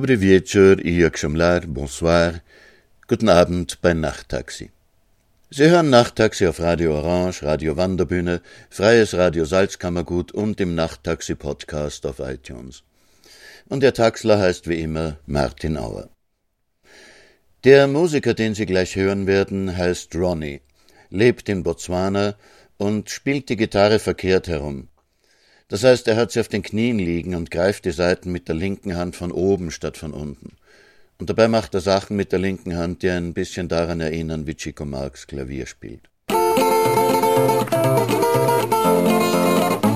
Dobry wieczór i Jökschemlar, bonsoir. Guten Abend bei Nachttaxi. Sie hören Nachttaxi auf Radio Orange, Radio Wanderbühne, Freies Radio Salzkammergut und im Nachttaxi Podcast auf iTunes. Und der Taxler heißt wie immer Martin Auer. Der Musiker, den Sie gleich hören werden, heißt Ronnie, lebt in Botswana und spielt die Gitarre verkehrt herum. Das heißt, er hat sie auf den Knien liegen und greift die Saiten mit der linken Hand von oben statt von unten. Und dabei macht er Sachen mit der linken Hand, die ein bisschen daran erinnern, wie Chico Marx Klavier spielt. Ich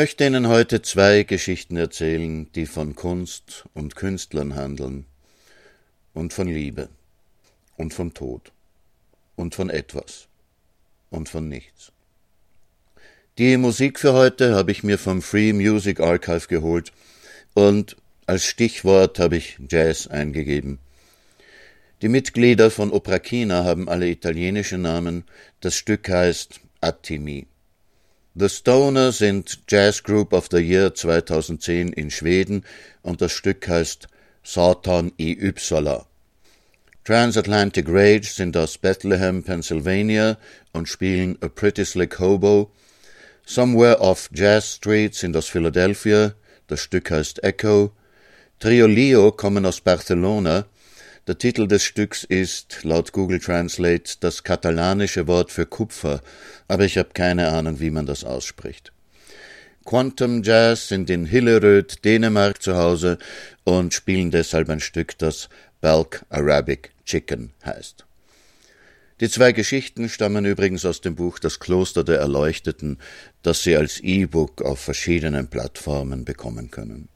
möchte Ihnen heute zwei Geschichten erzählen, die von Kunst und Künstlern handeln und von Liebe und vom Tod und von etwas und von nichts. Die Musik für heute habe ich mir vom Free Music Archive geholt und als Stichwort habe ich Jazz eingegeben. Die Mitglieder von Opera China haben alle italienische Namen. Das Stück heißt Attimi. The Stoner sind Jazz Group of the Year 2010 in Schweden und das Stück heißt Satan i Ypsala. Transatlantic Rage sind aus Bethlehem, Pennsylvania und spielen A Pretty Slick Hobo. Somewhere Off Jazz Street sind aus Philadelphia, das Stück heißt Echo. Trio Leo kommen aus Barcelona. Der Titel des Stücks ist, laut Google Translate, das katalanische Wort für Kupfer, aber ich habe keine Ahnung, wie man das ausspricht. Quantum Jazz sind in Hillerød, Dänemark zu Hause und spielen deshalb ein Stück, das Balk Arabic Chicken heißt. Die zwei Geschichten stammen übrigens aus dem Buch Das Kloster der Erleuchteten, das Sie als E-Book auf verschiedenen Plattformen bekommen können.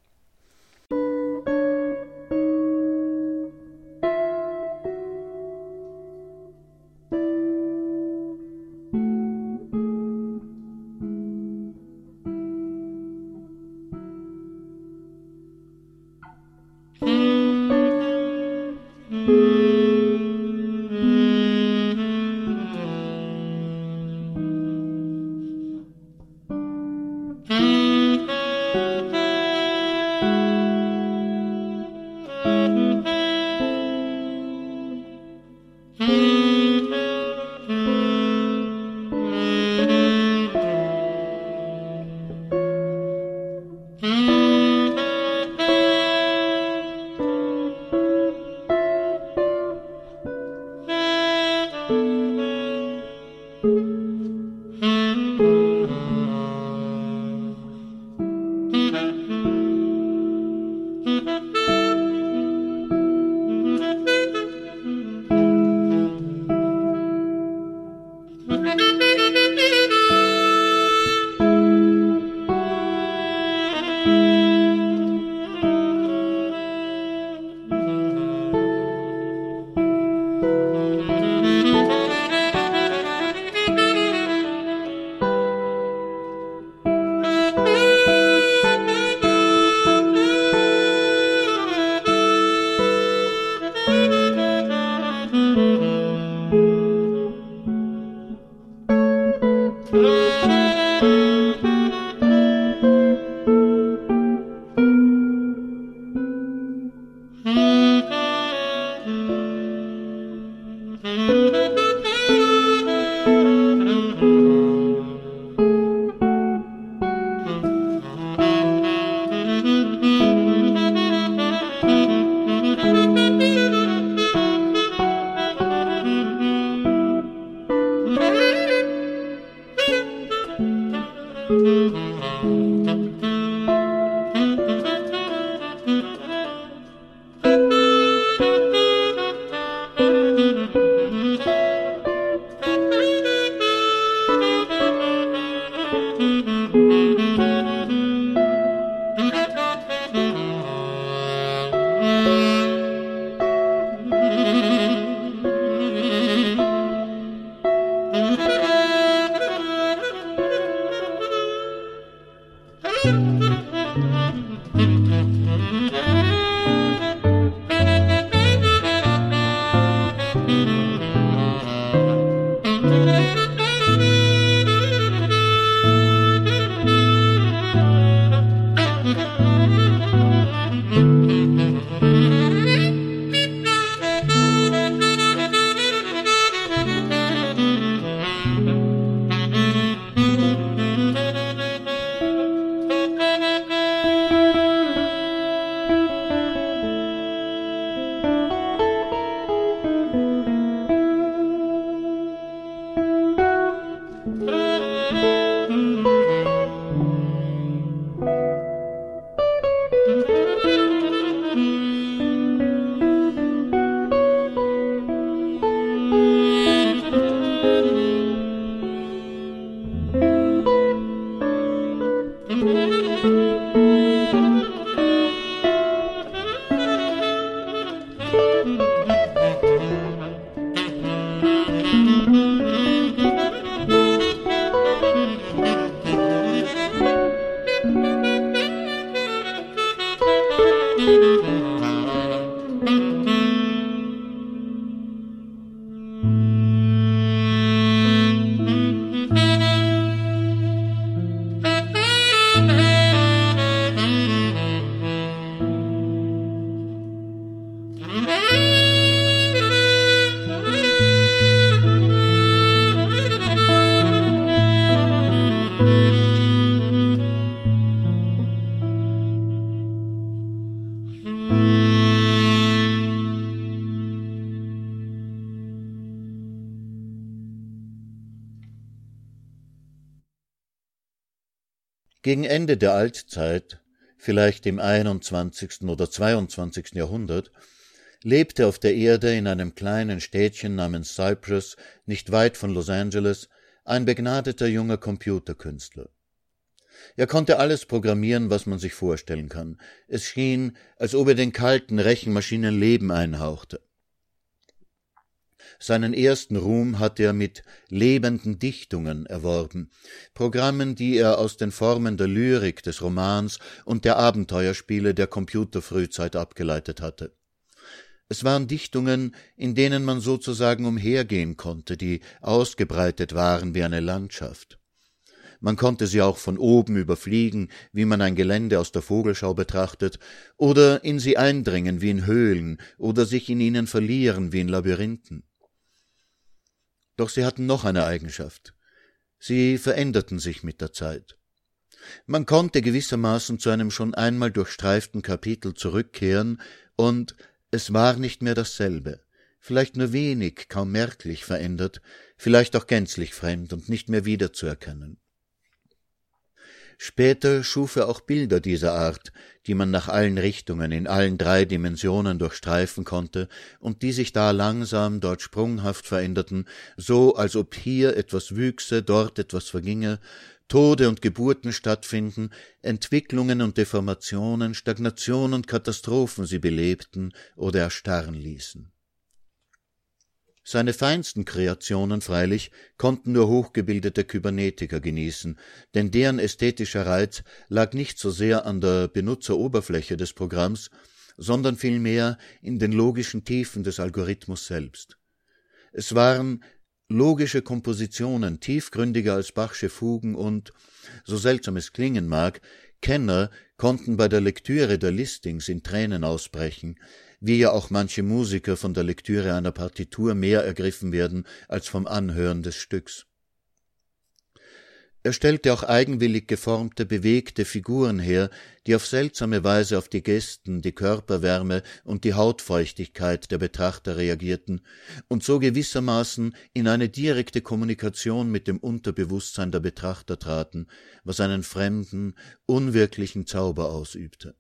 Gegen Ende der Altzeit, vielleicht im 21. oder 22. Jahrhundert, lebte auf der Erde in einem kleinen Städtchen namens Cyprus, nicht weit von Los Angeles, ein begnadeter junger Computerkünstler. Er konnte alles programmieren, was man sich vorstellen kann. Es schien, als ob er den kalten Rechenmaschinen Leben einhauchte. Seinen ersten Ruhm hatte er mit lebenden Dichtungen erworben, Programmen, die er aus den Formen der Lyrik, des Romans und der Abenteuerspiele der Computerfrühzeit abgeleitet hatte. Es waren Dichtungen, in denen man sozusagen umhergehen konnte, die ausgebreitet waren wie eine Landschaft. Man konnte sie auch von oben überfliegen, wie man ein Gelände aus der Vogelschau betrachtet, oder in sie eindringen wie in Höhlen, oder sich in ihnen verlieren wie in Labyrinthen. Doch sie hatten noch eine Eigenschaft. Sie veränderten sich mit der Zeit. Man konnte gewissermaßen zu einem schon einmal durchstreiften Kapitel zurückkehren, und es war nicht mehr dasselbe, vielleicht nur wenig, kaum merklich verändert, vielleicht auch gänzlich fremd und nicht mehr wiederzuerkennen. Später schuf er auch Bilder dieser Art, die man nach allen Richtungen in allen drei Dimensionen durchstreifen konnte und die sich da langsam, dort sprunghaft veränderten, so als ob hier etwas wüchse, dort etwas verginge, Tode und Geburten stattfinden, Entwicklungen und Deformationen, Stagnation und Katastrophen sie belebten oder erstarren ließen. Seine feinsten Kreationen freilich konnten nur hochgebildete Kybernetiker genießen, denn deren ästhetischer Reiz lag nicht so sehr an der Benutzeroberfläche des Programms, sondern vielmehr in den logischen Tiefen des Algorithmus selbst. Es waren logische Kompositionen, tiefgründiger als Bachsche Fugen und, so seltsam es klingen mag, Kenner konnten bei der Lektüre der Listings in Tränen ausbrechen, wie ja auch manche Musiker von der Lektüre einer Partitur mehr ergriffen werden als vom Anhören des Stücks. Er stellte auch eigenwillig geformte, bewegte Figuren her, die auf seltsame Weise auf die Gesten, die Körperwärme und die Hautfeuchtigkeit der Betrachter reagierten und so gewissermaßen in eine direkte Kommunikation mit dem Unterbewusstsein der Betrachter traten, was einen fremden, unwirklichen Zauber ausübte.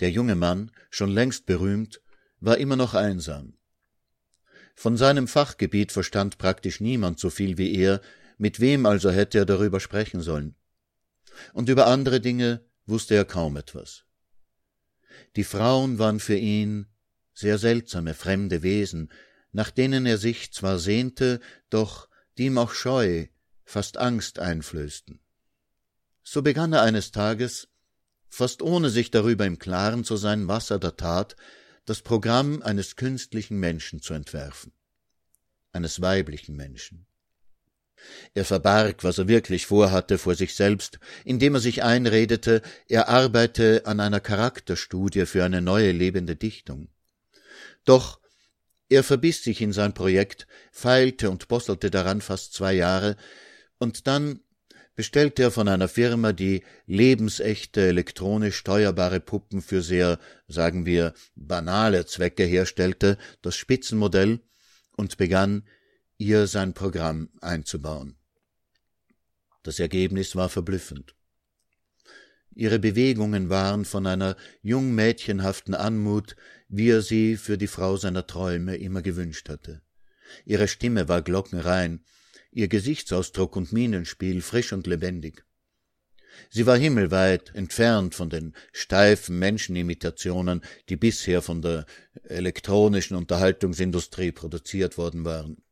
Der junge Mann, schon längst berühmt, war immer noch einsam. Von seinem Fachgebiet verstand praktisch niemand so viel wie er, mit wem also hätte er darüber sprechen sollen? Und über andere Dinge wusste er kaum etwas. Die Frauen waren für ihn sehr seltsame, fremde Wesen, nach denen er sich zwar sehnte, doch die ihm auch Scheu, fast Angst einflößten. So begann er eines Tages, fast ohne sich darüber im Klaren zu sein, was er da tat, das Programm eines künstlichen Menschen zu entwerfen, eines weiblichen Menschen. Er verbarg, was er wirklich vorhatte, vor sich selbst, indem er sich einredete, er arbeite an einer Charakterstudie für eine neue lebende Dichtung. Doch er verbiss sich in sein Projekt, feilte und bosselte daran fast zwei Jahre, und dann bestellte er von einer Firma, die lebensechte elektronisch steuerbare Puppen für sehr, sagen wir, banale Zwecke herstellte, das Spitzenmodell und begann, ihr sein Programm einzubauen. Das Ergebnis war verblüffend. Ihre Bewegungen waren von einer jungmädchenhaften Anmut, wie er sie für die Frau seiner Träume immer gewünscht hatte. Ihre Stimme war glockenrein, ihr Gesichtsausdruck und Mienenspiel frisch und lebendig. Sie war himmelweit entfernt von den steifen Menschenimitationen, die bisher von der elektronischen Unterhaltungsindustrie produziert worden waren.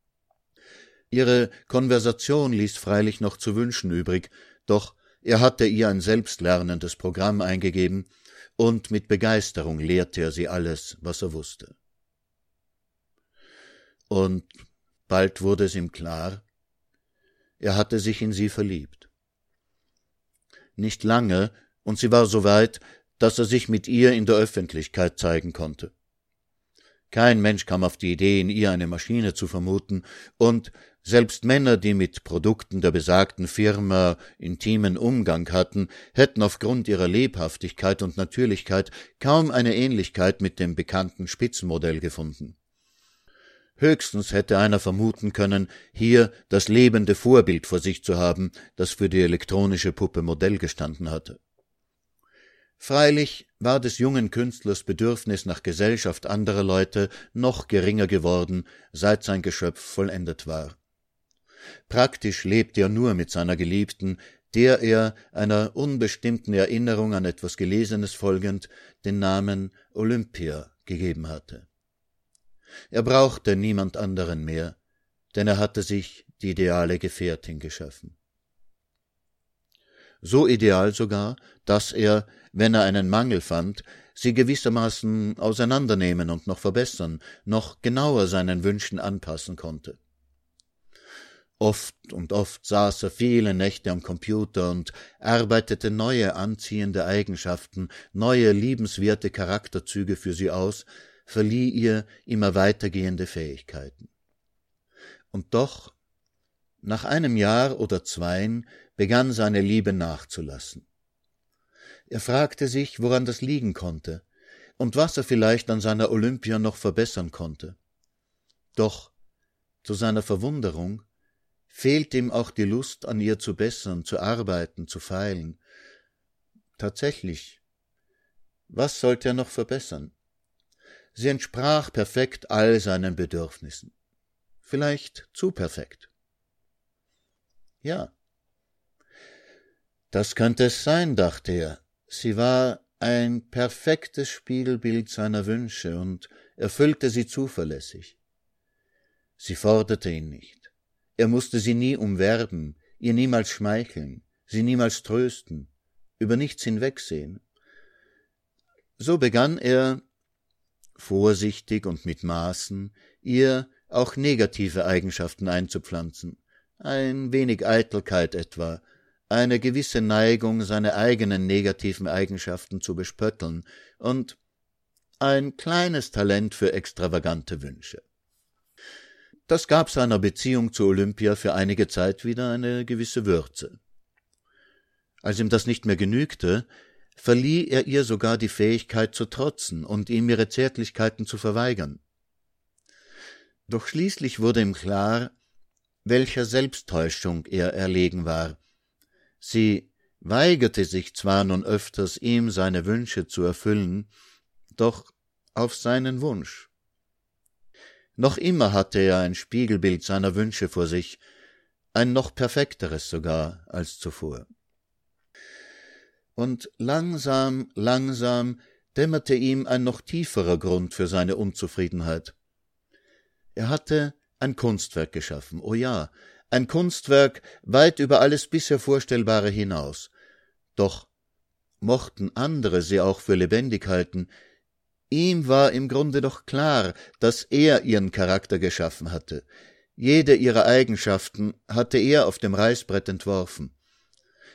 Ihre Konversation ließ freilich noch zu wünschen übrig, doch er hatte ihr ein selbstlernendes Programm eingegeben, und mit Begeisterung lehrte er sie alles, was er wusste. Und bald wurde es ihm klar, er hatte sich in sie verliebt. Nicht lange, und sie war so weit, dass er sich mit ihr in der Öffentlichkeit zeigen konnte. Kein Mensch kam auf die Idee, in ihr eine Maschine zu vermuten, und selbst Männer, die mit Produkten der besagten Firma intimen Umgang hatten, hätten aufgrund ihrer Lebhaftigkeit und Natürlichkeit kaum eine Ähnlichkeit mit dem bekannten Spitzenmodell gefunden. Höchstens hätte einer vermuten können, hier das lebende Vorbild vor sich zu haben, das für die elektronische Puppe Modell gestanden hatte. Freilich war des jungen Künstlers Bedürfnis nach Gesellschaft anderer Leute noch geringer geworden, seit sein Geschöpf vollendet war. Praktisch lebte er nur mit seiner Geliebten, der er, einer unbestimmten Erinnerung an etwas Gelesenes folgend, den Namen Olympia gegeben hatte. Er brauchte niemand anderen mehr, denn er hatte sich die ideale Gefährtin geschaffen. So ideal sogar, dass er, wenn er einen Mangel fand, sie gewissermaßen auseinandernehmen und noch verbessern, noch genauer seinen Wünschen anpassen konnte. Oft und oft saß er viele Nächte am Computer und arbeitete neue anziehende Eigenschaften, neue liebenswerte Charakterzüge für sie aus, verlieh ihr immer weitergehende Fähigkeiten. Und doch, nach einem Jahr oder zweien, begann seine Liebe nachzulassen. Er fragte sich, woran das liegen konnte und was er vielleicht an seiner Olympia noch verbessern konnte. Doch, zu seiner Verwunderung, fehlte ihm auch die Lust, an ihr zu bessern, zu arbeiten, zu feilen. Tatsächlich, was sollte er noch verbessern? Sie entsprach perfekt all seinen Bedürfnissen. Vielleicht zu perfekt. Ja. Das könnte es sein, dachte er. Sie war ein perfektes Spiegelbild seiner Wünsche und erfüllte sie zuverlässig. Sie forderte ihn nicht. Er musste sie nie umwerben, ihr niemals schmeicheln, sie niemals trösten, über nichts hinwegsehen. So begann er, vorsichtig und mit Maßen, ihr auch negative Eigenschaften einzupflanzen, ein wenig Eitelkeit etwa, eine gewisse Neigung, seine eigenen negativen Eigenschaften zu bespötteln und ein kleines Talent für extravagante Wünsche. Das gab seiner Beziehung zu Olympia für einige Zeit wieder eine gewisse Würze. Als ihm das nicht mehr genügte, verlieh er ihr sogar die Fähigkeit zu trotzen und ihm ihre Zärtlichkeiten zu verweigern. Doch schließlich wurde ihm klar, welcher Selbsttäuschung er erlegen war. Sie weigerte sich zwar nun öfters, ihm seine Wünsche zu erfüllen, doch auf seinen Wunsch. Noch immer hatte er ein Spiegelbild seiner Wünsche vor sich, ein noch perfekteres sogar als zuvor und langsam, langsam dämmerte ihm ein noch tieferer Grund für seine Unzufriedenheit. Er hatte ein Kunstwerk geschaffen, oh ja, ein Kunstwerk weit über alles bisher Vorstellbare hinaus. Doch mochten andere sie auch für lebendig halten, ihm war im Grunde doch klar, dass er ihren Charakter geschaffen hatte. Jede ihrer Eigenschaften hatte er auf dem Reißbrett entworfen.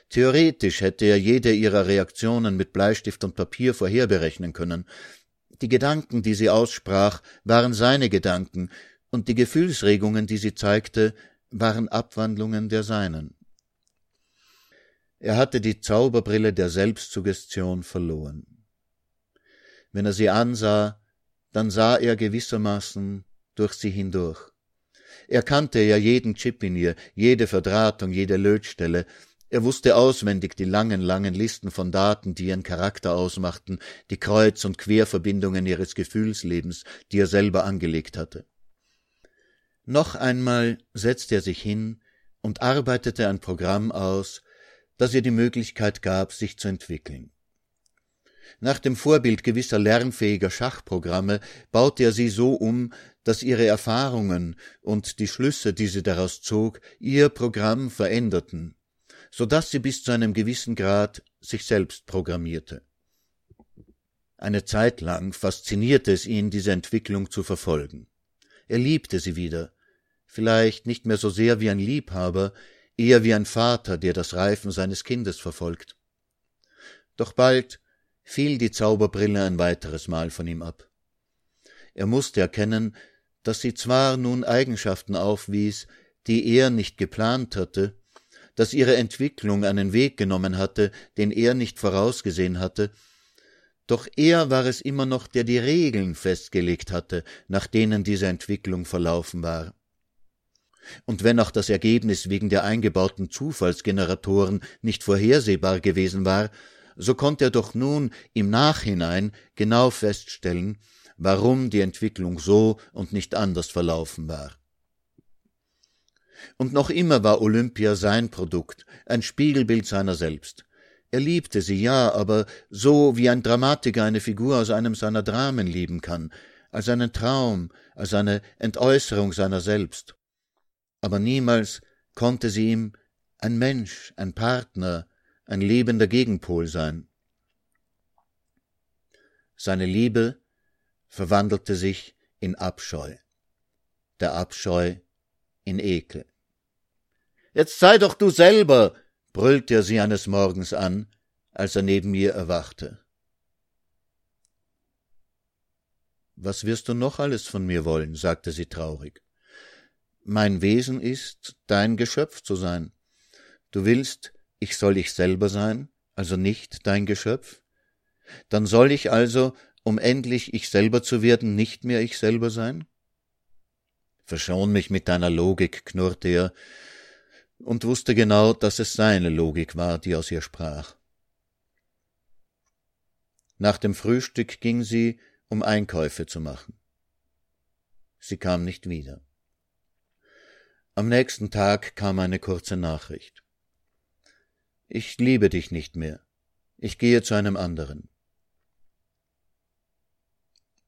Theoretisch hätte er jede ihrer Reaktionen mit Bleistift und Papier vorherberechnen können. Die Gedanken, die sie aussprach, waren seine Gedanken, und die Gefühlsregungen, die sie zeigte, waren Abwandlungen der seinen. Er hatte die Zauberbrille der Selbstsuggestion verloren. Wenn er sie ansah, dann sah er gewissermaßen durch sie hindurch. Er kannte ja jeden Chip in ihr, jede Verdrahtung, jede Lötstelle, er wusste auswendig die langen, langen Listen von Daten, die ihren Charakter ausmachten, die Kreuz- und Querverbindungen ihres Gefühlslebens, die er selber angelegt hatte. Noch einmal setzte er sich hin und arbeitete ein Programm aus, das ihr die Möglichkeit gab, sich zu entwickeln. Nach dem Vorbild gewisser lernfähiger Schachprogramme baute er sie so um, dass ihre Erfahrungen und die Schlüsse, die sie daraus zog, ihr Programm veränderten so dass sie bis zu einem gewissen Grad sich selbst programmierte. Eine Zeit lang faszinierte es ihn, diese Entwicklung zu verfolgen. Er liebte sie wieder, vielleicht nicht mehr so sehr wie ein Liebhaber, eher wie ein Vater, der das Reifen seines Kindes verfolgt. Doch bald fiel die Zauberbrille ein weiteres Mal von ihm ab. Er musste erkennen, dass sie zwar nun Eigenschaften aufwies, die er nicht geplant hatte, dass ihre Entwicklung einen Weg genommen hatte, den er nicht vorausgesehen hatte, doch er war es immer noch, der die Regeln festgelegt hatte, nach denen diese Entwicklung verlaufen war. Und wenn auch das Ergebnis wegen der eingebauten Zufallsgeneratoren nicht vorhersehbar gewesen war, so konnte er doch nun im Nachhinein genau feststellen, warum die Entwicklung so und nicht anders verlaufen war. Und noch immer war Olympia sein Produkt, ein Spiegelbild seiner selbst. Er liebte sie, ja, aber so wie ein Dramatiker eine Figur aus einem seiner Dramen lieben kann, als einen Traum, als eine Entäußerung seiner selbst. Aber niemals konnte sie ihm ein Mensch, ein Partner, ein lebender Gegenpol sein. Seine Liebe verwandelte sich in Abscheu, der Abscheu in Ekel. Jetzt sei doch du selber, brüllte er sie eines Morgens an, als er neben ihr erwachte. Was wirst du noch alles von mir wollen? sagte sie traurig. Mein Wesen ist, dein Geschöpf zu sein. Du willst, ich soll ich selber sein, also nicht dein Geschöpf? Dann soll ich also, um endlich ich selber zu werden, nicht mehr ich selber sein? Verschon mich mit deiner Logik, knurrte er, und wusste genau, dass es seine Logik war, die aus ihr sprach. Nach dem Frühstück ging sie, um Einkäufe zu machen. Sie kam nicht wieder. Am nächsten Tag kam eine kurze Nachricht. Ich liebe dich nicht mehr. Ich gehe zu einem anderen.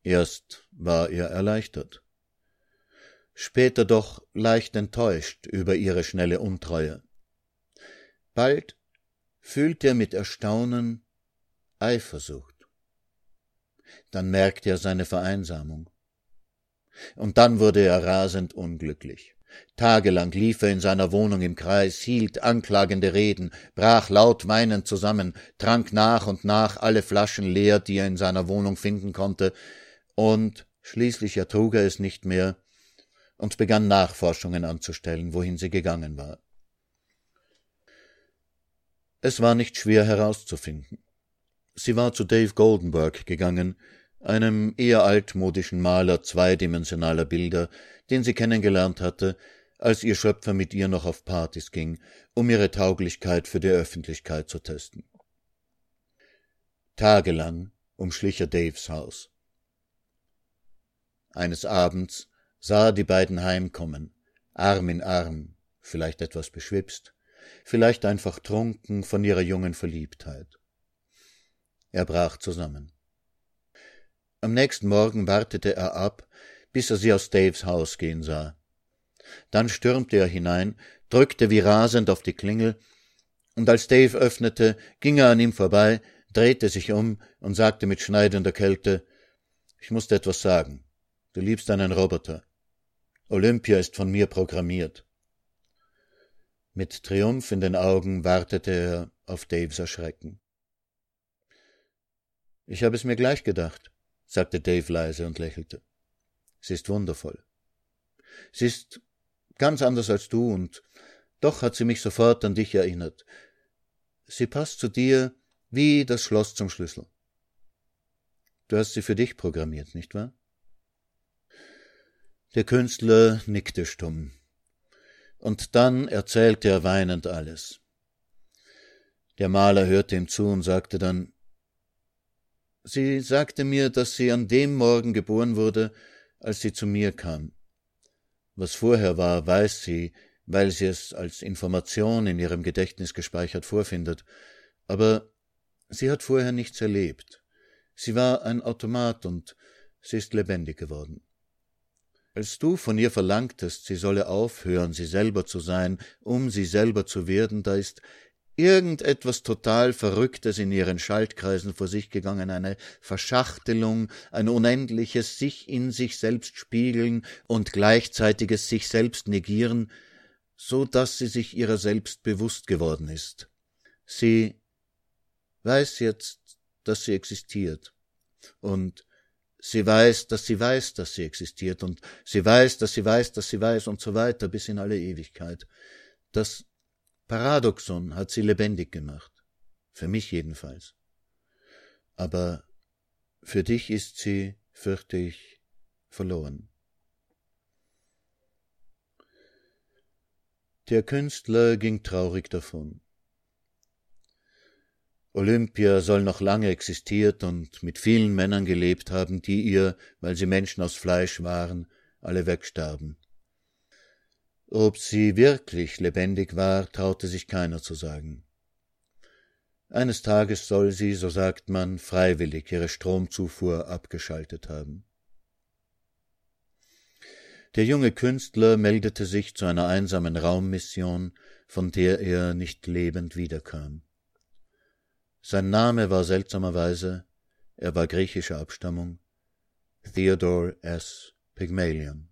Erst war er erleichtert, später doch leicht enttäuscht über ihre schnelle Untreue. Bald fühlte er mit Erstaunen Eifersucht. Dann merkte er seine Vereinsamung. Und dann wurde er rasend unglücklich. Tagelang lief er in seiner Wohnung im Kreis, hielt anklagende Reden, brach laut weinend zusammen, trank nach und nach alle Flaschen leer, die er in seiner Wohnung finden konnte, und schließlich ertrug er es nicht mehr und begann Nachforschungen anzustellen, wohin sie gegangen war. Es war nicht schwer herauszufinden. Sie war zu Dave Goldenberg gegangen, einem eher altmodischen Maler zweidimensionaler Bilder, den sie kennengelernt hatte, als ihr Schöpfer mit ihr noch auf Partys ging, um ihre Tauglichkeit für die Öffentlichkeit zu testen. Tagelang umschlich er Daves Haus. Eines Abends sah die beiden heimkommen, Arm in Arm, vielleicht etwas beschwipst, vielleicht einfach trunken von ihrer jungen Verliebtheit. Er brach zusammen. Am nächsten Morgen wartete er ab, bis er sie aus Daves Haus gehen sah. Dann stürmte er hinein, drückte wie rasend auf die Klingel, und als Dave öffnete, ging er an ihm vorbei, drehte sich um und sagte mit schneidender Kälte Ich dir etwas sagen. Du liebst einen Roboter. Olympia ist von mir programmiert. Mit Triumph in den Augen wartete er auf Daves Erschrecken. Ich habe es mir gleich gedacht sagte Dave leise und lächelte. Sie ist wundervoll. Sie ist ganz anders als du, und doch hat sie mich sofort an dich erinnert. Sie passt zu dir wie das Schloss zum Schlüssel. Du hast sie für dich programmiert, nicht wahr? Der Künstler nickte stumm. Und dann erzählte er weinend alles. Der Maler hörte ihm zu und sagte dann Sie sagte mir, dass sie an dem Morgen geboren wurde, als sie zu mir kam. Was vorher war, weiß sie, weil sie es als Information in ihrem Gedächtnis gespeichert vorfindet, aber sie hat vorher nichts erlebt. Sie war ein Automat und sie ist lebendig geworden. Als du von ihr verlangtest, sie solle aufhören, sie selber zu sein, um sie selber zu werden, da ist irgendetwas total Verrücktes in ihren Schaltkreisen vor sich gegangen, eine Verschachtelung, ein unendliches sich in sich selbst spiegeln und gleichzeitiges sich selbst negieren, so dass sie sich ihrer selbst bewusst geworden ist. Sie weiß jetzt, dass sie existiert, und sie weiß, dass sie weiß, dass sie existiert und sie weiß, dass sie weiß, dass sie weiß und so weiter bis in alle Ewigkeit. Das Paradoxon hat sie lebendig gemacht. Für mich jedenfalls. Aber für dich ist sie, fürchte ich, verloren. Der Künstler ging traurig davon. Olympia soll noch lange existiert und mit vielen Männern gelebt haben, die ihr, weil sie Menschen aus Fleisch waren, alle wegstarben. Ob sie wirklich lebendig war, traute sich keiner zu sagen. Eines Tages soll sie, so sagt man, freiwillig ihre Stromzufuhr abgeschaltet haben. Der junge Künstler meldete sich zu einer einsamen Raummission, von der er nicht lebend wiederkam. Sein Name war seltsamerweise, er war griechischer Abstammung, Theodore S. Pygmalion.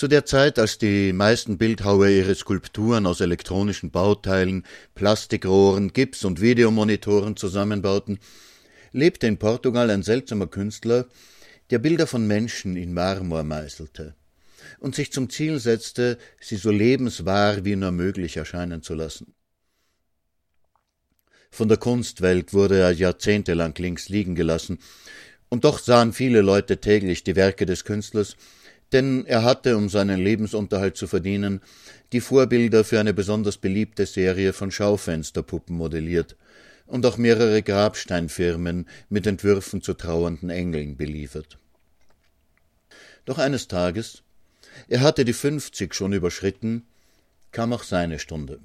Zu der Zeit, als die meisten Bildhauer ihre Skulpturen aus elektronischen Bauteilen, Plastikrohren, Gips und Videomonitoren zusammenbauten, lebte in Portugal ein seltsamer Künstler, der Bilder von Menschen in Marmor meißelte und sich zum Ziel setzte, sie so lebenswahr wie nur möglich erscheinen zu lassen. Von der Kunstwelt wurde er jahrzehntelang links liegen gelassen, und doch sahen viele Leute täglich die Werke des Künstlers, denn er hatte, um seinen Lebensunterhalt zu verdienen, die Vorbilder für eine besonders beliebte Serie von Schaufensterpuppen modelliert und auch mehrere Grabsteinfirmen mit Entwürfen zu trauernden Engeln beliefert. Doch eines Tages, er hatte die fünfzig schon überschritten, kam auch seine Stunde.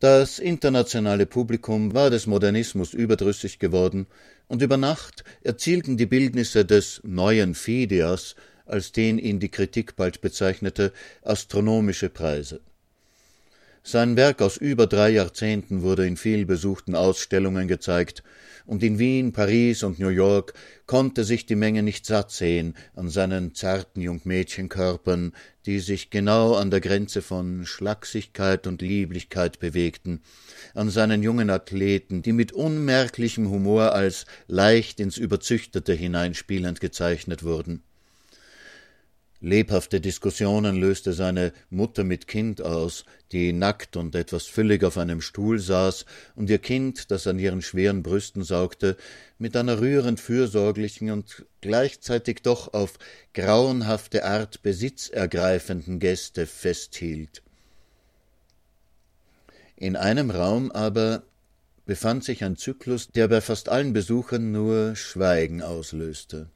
Das internationale Publikum war des Modernismus überdrüssig geworden, und über Nacht erzielten die Bildnisse des neuen Phidias, als den ihn die Kritik bald bezeichnete, astronomische Preise. Sein Werk aus über drei Jahrzehnten wurde in vielbesuchten Ausstellungen gezeigt, und in Wien, Paris und New York konnte sich die Menge nicht satt sehen an seinen zarten Jungmädchenkörpern, die sich genau an der Grenze von Schlachsigkeit und Lieblichkeit bewegten, an seinen jungen Athleten, die mit unmerklichem Humor als leicht ins Überzüchtete hineinspielend gezeichnet wurden. Lebhafte Diskussionen löste seine Mutter mit Kind aus, die nackt und etwas füllig auf einem Stuhl saß und ihr Kind, das an ihren schweren Brüsten saugte, mit einer rührend fürsorglichen und gleichzeitig doch auf grauenhafte Art besitzergreifenden Geste festhielt. In einem Raum aber befand sich ein Zyklus, der bei fast allen Besuchern nur Schweigen auslöste.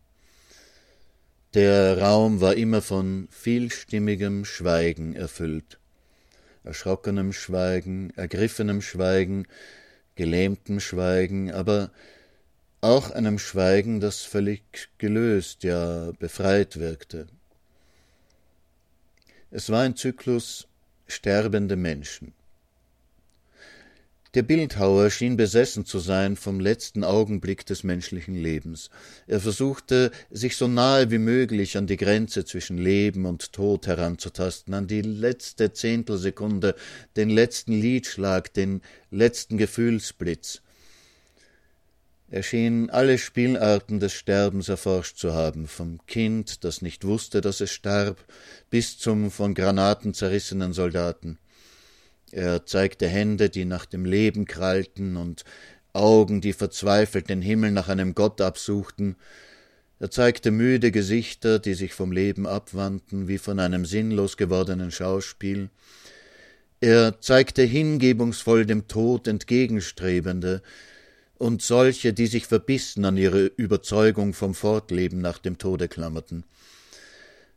Der Raum war immer von vielstimmigem Schweigen erfüllt, erschrockenem Schweigen, ergriffenem Schweigen, gelähmtem Schweigen, aber auch einem Schweigen, das völlig gelöst, ja befreit wirkte. Es war ein Zyklus sterbende Menschen. Der Bildhauer schien besessen zu sein vom letzten Augenblick des menschlichen Lebens. Er versuchte, sich so nahe wie möglich an die Grenze zwischen Leben und Tod heranzutasten, an die letzte Zehntelsekunde, den letzten Liedschlag, den letzten Gefühlsblitz. Er schien alle Spielarten des Sterbens erforscht zu haben, vom Kind, das nicht wusste, dass es starb, bis zum von Granaten zerrissenen Soldaten. Er zeigte Hände, die nach dem Leben krallten, und Augen, die verzweifelt den Himmel nach einem Gott absuchten. Er zeigte müde Gesichter, die sich vom Leben abwandten, wie von einem sinnlos gewordenen Schauspiel. Er zeigte hingebungsvoll dem Tod entgegenstrebende und solche, die sich verbissen an ihre Überzeugung vom Fortleben nach dem Tode klammerten.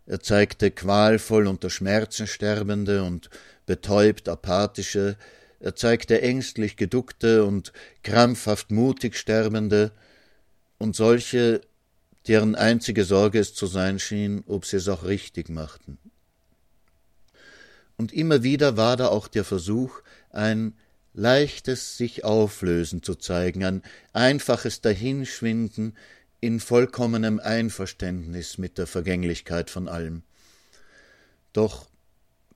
Er zeigte qualvoll unter Schmerzen Sterbende und betäubt apathische, er zeigte ängstlich geduckte und krampfhaft mutig Sterbende und solche, deren einzige Sorge es zu sein schien, ob sie es auch richtig machten. Und immer wieder war da auch der Versuch, ein leichtes sich auflösen zu zeigen, ein einfaches Dahinschwinden in vollkommenem Einverständnis mit der Vergänglichkeit von allem. Doch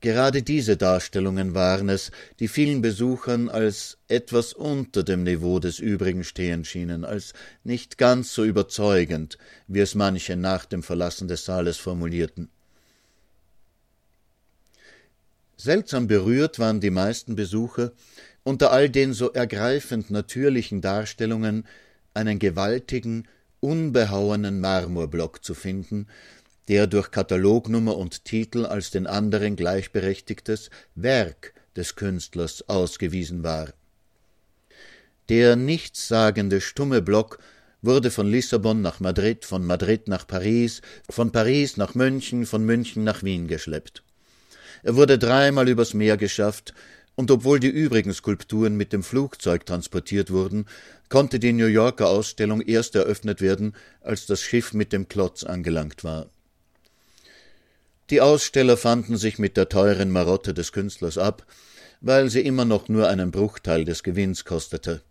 Gerade diese Darstellungen waren es, die vielen Besuchern als etwas unter dem Niveau des übrigen stehen schienen, als nicht ganz so überzeugend, wie es manche nach dem Verlassen des Saales formulierten. Seltsam berührt waren die meisten Besucher, unter all den so ergreifend natürlichen Darstellungen einen gewaltigen, unbehauenen Marmorblock zu finden, der durch Katalognummer und Titel als den anderen gleichberechtigtes Werk des Künstlers ausgewiesen war. Der nichtssagende stumme Block wurde von Lissabon nach Madrid, von Madrid nach Paris, von Paris nach München, von München nach Wien geschleppt. Er wurde dreimal übers Meer geschafft, und obwohl die übrigen Skulpturen mit dem Flugzeug transportiert wurden, konnte die New Yorker Ausstellung erst eröffnet werden, als das Schiff mit dem Klotz angelangt war. Die Aussteller fanden sich mit der teuren Marotte des Künstlers ab, weil sie immer noch nur einen Bruchteil des Gewinns kostete.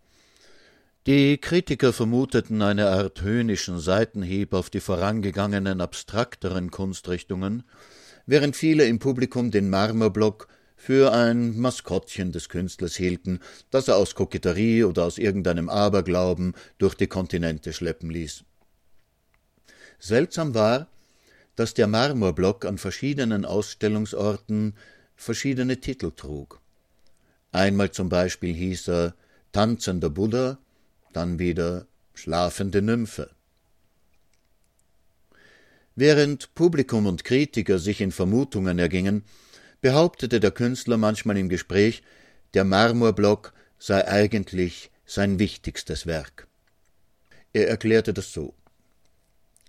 Die Kritiker vermuteten eine Art höhnischen Seitenhieb auf die vorangegangenen abstrakteren Kunstrichtungen, während viele im Publikum den Marmorblock für ein Maskottchen des Künstlers hielten, das er aus Koketterie oder aus irgendeinem Aberglauben durch die Kontinente schleppen ließ. Seltsam war, dass der Marmorblock an verschiedenen Ausstellungsorten verschiedene Titel trug. Einmal zum Beispiel hieß er Tanzender Buddha, dann wieder Schlafende Nymphe. Während Publikum und Kritiker sich in Vermutungen ergingen, behauptete der Künstler manchmal im Gespräch, der Marmorblock sei eigentlich sein wichtigstes Werk. Er erklärte das so.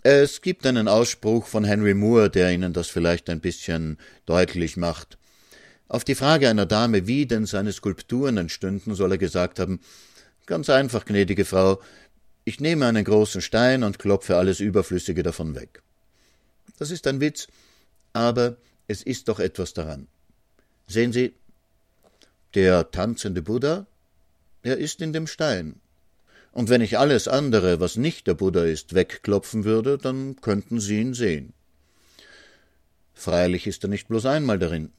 Es gibt einen Ausspruch von Henry Moore, der Ihnen das vielleicht ein bisschen deutlich macht. Auf die Frage einer Dame, wie denn seine Skulpturen entstünden, soll er gesagt haben Ganz einfach, gnädige Frau, ich nehme einen großen Stein und klopfe alles Überflüssige davon weg. Das ist ein Witz, aber es ist doch etwas daran. Sehen Sie, der tanzende Buddha, er ist in dem Stein. Und wenn ich alles andere, was nicht der Buddha ist, wegklopfen würde, dann könnten Sie ihn sehen. Freilich ist er nicht bloß einmal darin.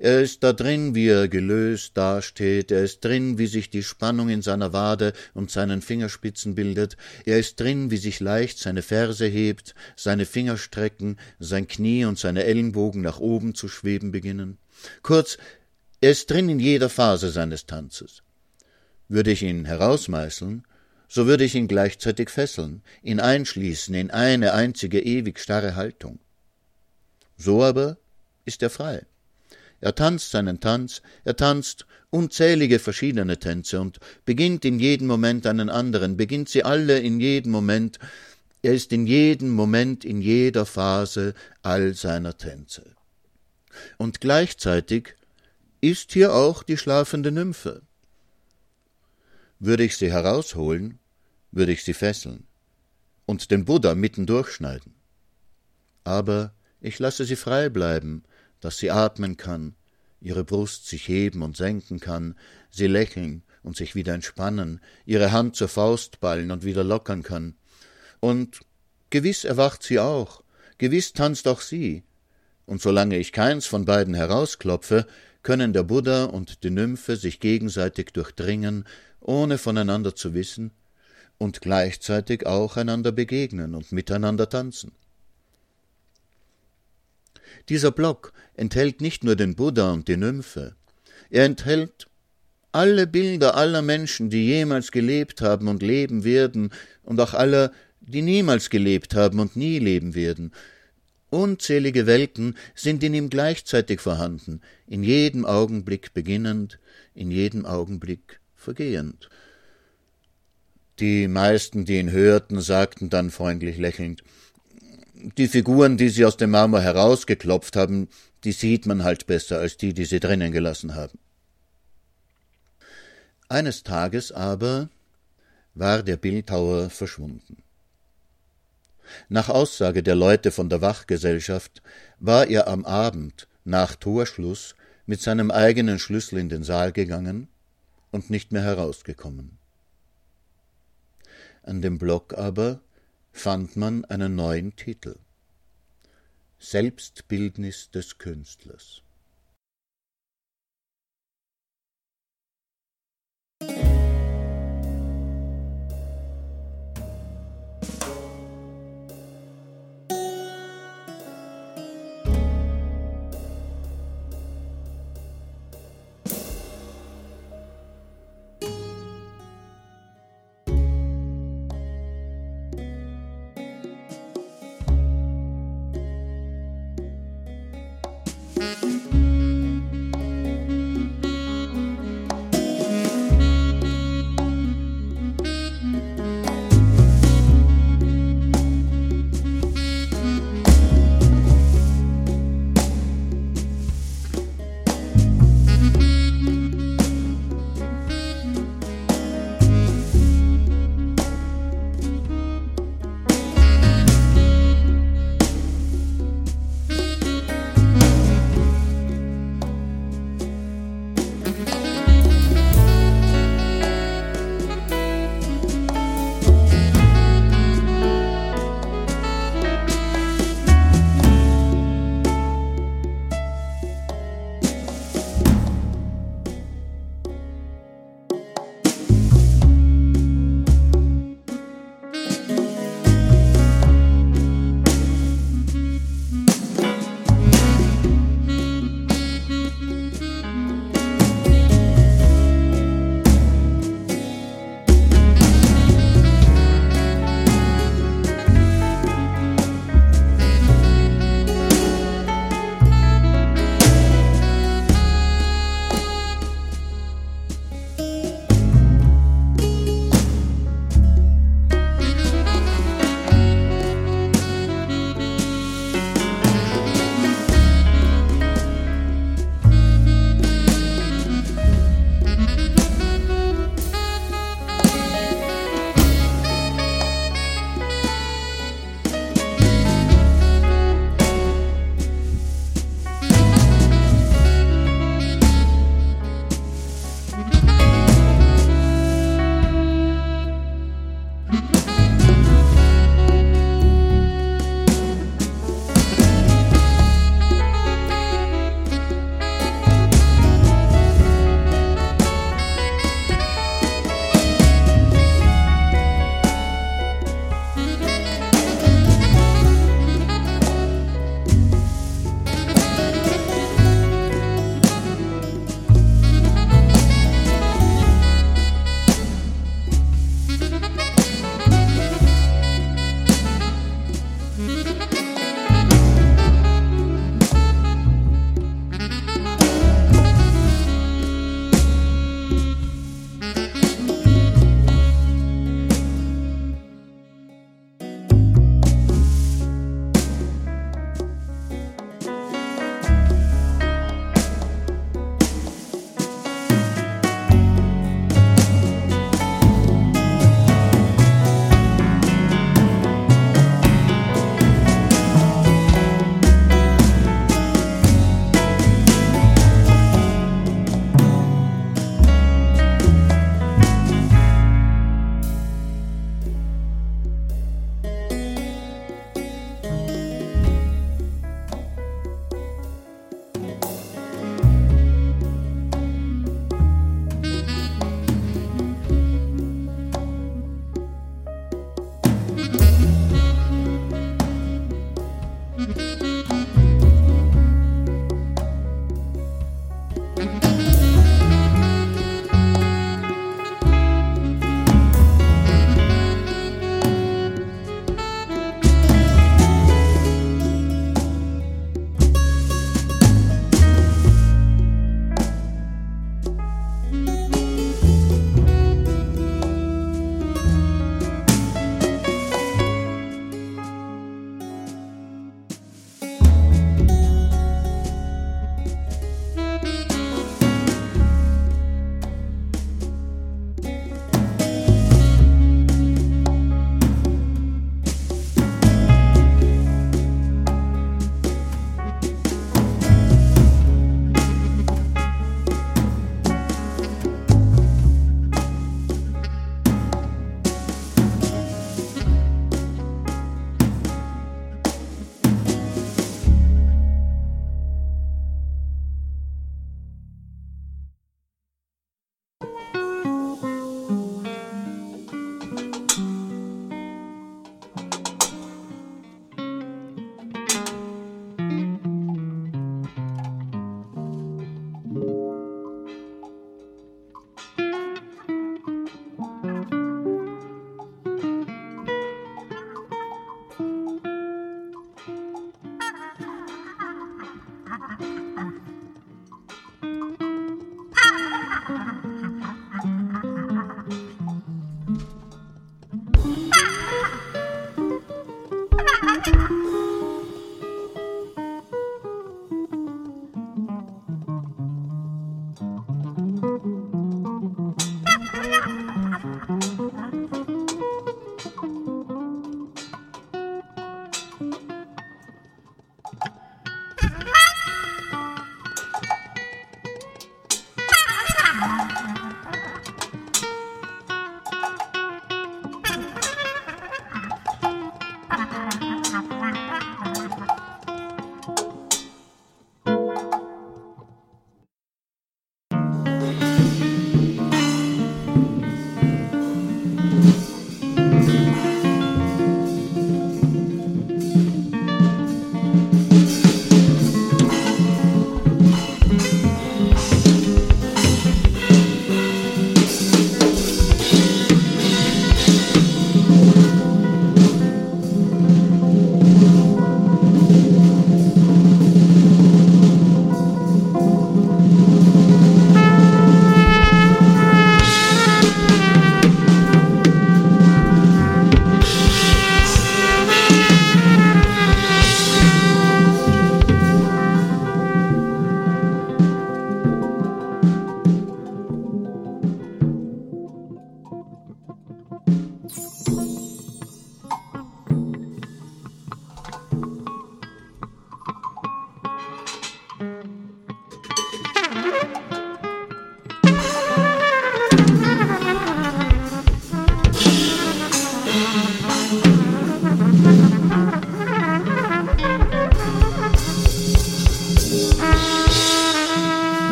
Er ist da drin, wie er gelöst dasteht, er ist drin, wie sich die Spannung in seiner Wade und seinen Fingerspitzen bildet, er ist drin, wie sich leicht seine Ferse hebt, seine Finger strecken, sein Knie und seine Ellenbogen nach oben zu schweben beginnen. Kurz, er ist drin in jeder Phase seines Tanzes. Würde ich ihn herausmeißeln, so würde ich ihn gleichzeitig fesseln, ihn einschließen in eine einzige ewig starre Haltung. So aber ist er frei. Er tanzt seinen Tanz, er tanzt unzählige verschiedene Tänze und beginnt in jedem Moment einen anderen, beginnt sie alle in jedem Moment, er ist in jedem Moment, in jeder Phase all seiner Tänze. Und gleichzeitig ist hier auch die schlafende Nymphe. Würde ich sie herausholen, würde ich sie fesseln und den Buddha mitten durchschneiden. Aber ich lasse sie frei bleiben, dass sie atmen kann, ihre Brust sich heben und senken kann, sie lächeln und sich wieder entspannen, ihre Hand zur Faust ballen und wieder lockern kann. Und gewiss erwacht sie auch, gewiss tanzt auch sie, und solange ich keins von beiden herausklopfe, können der Buddha und die Nymphe sich gegenseitig durchdringen, ohne voneinander zu wissen, und gleichzeitig auch einander begegnen und miteinander tanzen. Dieser Block enthält nicht nur den Buddha und die Nymphe, er enthält alle Bilder aller Menschen, die jemals gelebt haben und leben werden, und auch aller, die niemals gelebt haben und nie leben werden. Unzählige Welten sind in ihm gleichzeitig vorhanden, in jedem Augenblick beginnend, in jedem Augenblick vergehend. Die meisten, die ihn hörten, sagten dann freundlich lächelnd die Figuren, die sie aus dem Marmor herausgeklopft haben, die sieht man halt besser als die, die sie drinnen gelassen haben. Eines Tages aber war der Bildhauer verschwunden. Nach Aussage der Leute von der Wachgesellschaft war er am Abend nach Torschluss mit seinem eigenen Schlüssel in den Saal gegangen und nicht mehr herausgekommen. An dem Block aber fand man einen neuen Titel Selbstbildnis des Künstlers.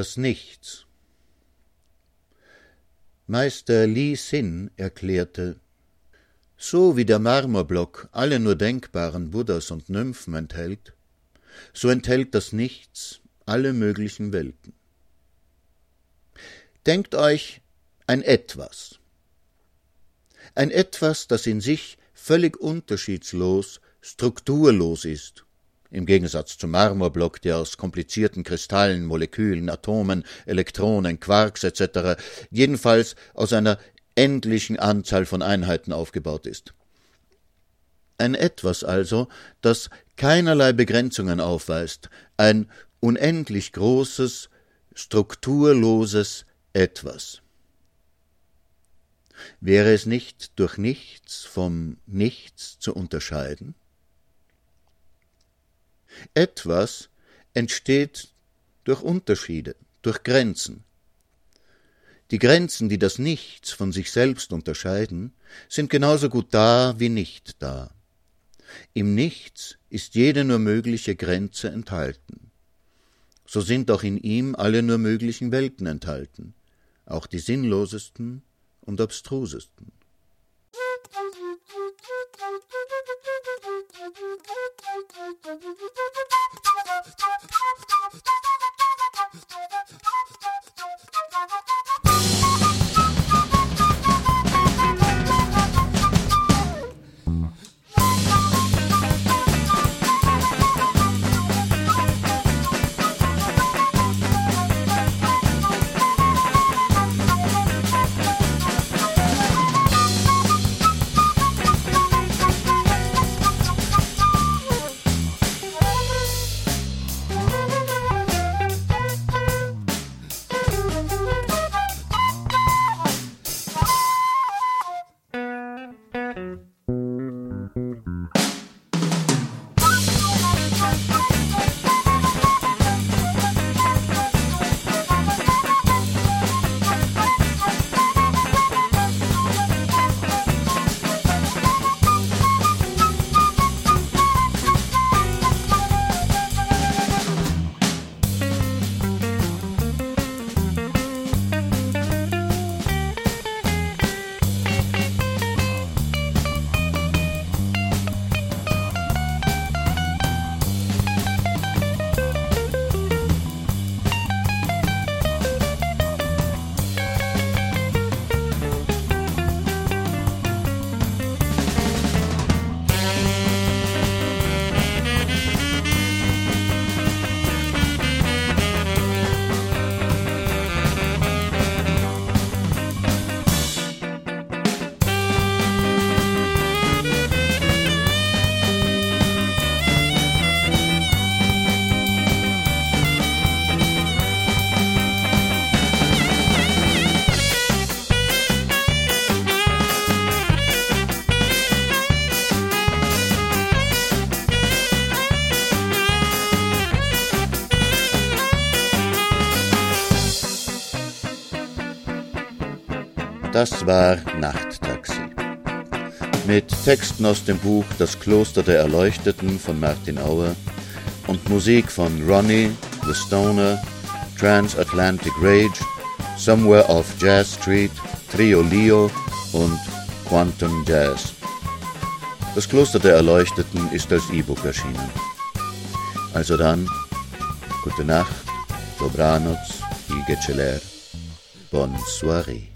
Das Nichts. Meister Li Sin erklärte, so wie der Marmorblock alle nur denkbaren Buddhas und Nymphen enthält, so enthält das Nichts alle möglichen Welten. Denkt euch ein Etwas. Ein Etwas, das in sich völlig unterschiedslos, strukturlos ist, im Gegensatz zum Marmorblock, der aus komplizierten Kristallen, Molekülen, Atomen, Elektronen, Quarks etc., jedenfalls aus einer endlichen Anzahl von Einheiten aufgebaut ist. Ein Etwas also, das keinerlei Begrenzungen aufweist, ein unendlich großes, strukturloses Etwas. Wäre es nicht durch nichts vom Nichts zu unterscheiden? Etwas entsteht durch Unterschiede, durch Grenzen. Die Grenzen, die das Nichts von sich selbst unterscheiden, sind genauso gut da wie nicht da. Im Nichts ist jede nur mögliche Grenze enthalten. So sind auch in ihm alle nur möglichen Welten enthalten, auch die sinnlosesten und abstrusesten. Thank you. Das war Nachttaxi. Mit Texten aus dem Buch Das Kloster der Erleuchteten von Martin Auer und Musik von Ronnie, The Stoner, Transatlantic Rage, Somewhere Off Jazz Street, Trio Leo und Quantum Jazz. Das Kloster der Erleuchteten ist als E-Book erschienen. Also dann, gute Nacht, dobranoc i geceler, bonne soirée.